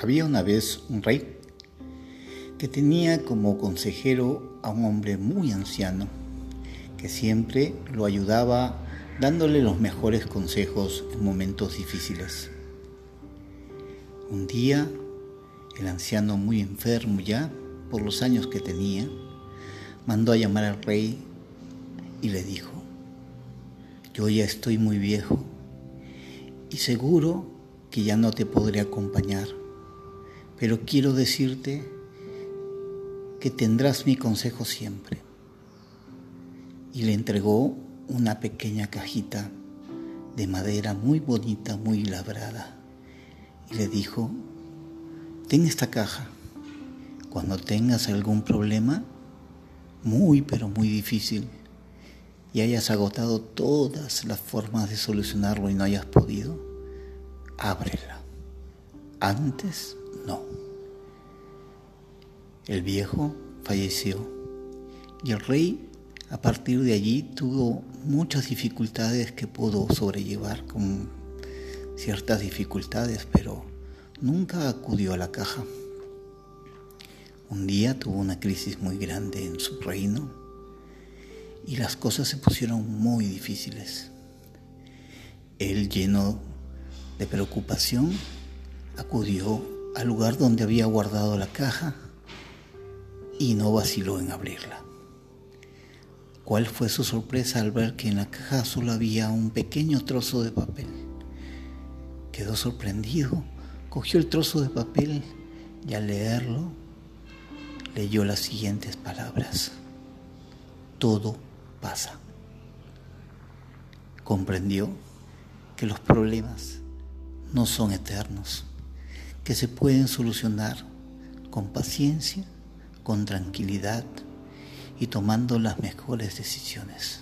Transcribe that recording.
Había una vez un rey que tenía como consejero a un hombre muy anciano que siempre lo ayudaba dándole los mejores consejos en momentos difíciles. Un día, el anciano muy enfermo ya, por los años que tenía, mandó a llamar al rey y le dijo, yo ya estoy muy viejo y seguro que ya no te podré acompañar pero quiero decirte que tendrás mi consejo siempre. Y le entregó una pequeña cajita de madera muy bonita, muy labrada. Y le dijo, ten esta caja. Cuando tengas algún problema, muy pero muy difícil, y hayas agotado todas las formas de solucionarlo y no hayas podido, ábrela. Antes no. El viejo falleció y el rey a partir de allí tuvo muchas dificultades que pudo sobrellevar con ciertas dificultades, pero nunca acudió a la caja. Un día tuvo una crisis muy grande en su reino y las cosas se pusieron muy difíciles. Él lleno de preocupación acudió al lugar donde había guardado la caja y no vaciló en abrirla. ¿Cuál fue su sorpresa al ver que en la caja solo había un pequeño trozo de papel? Quedó sorprendido, cogió el trozo de papel y al leerlo leyó las siguientes palabras. Todo pasa. Comprendió que los problemas no son eternos que se pueden solucionar con paciencia, con tranquilidad y tomando las mejores decisiones.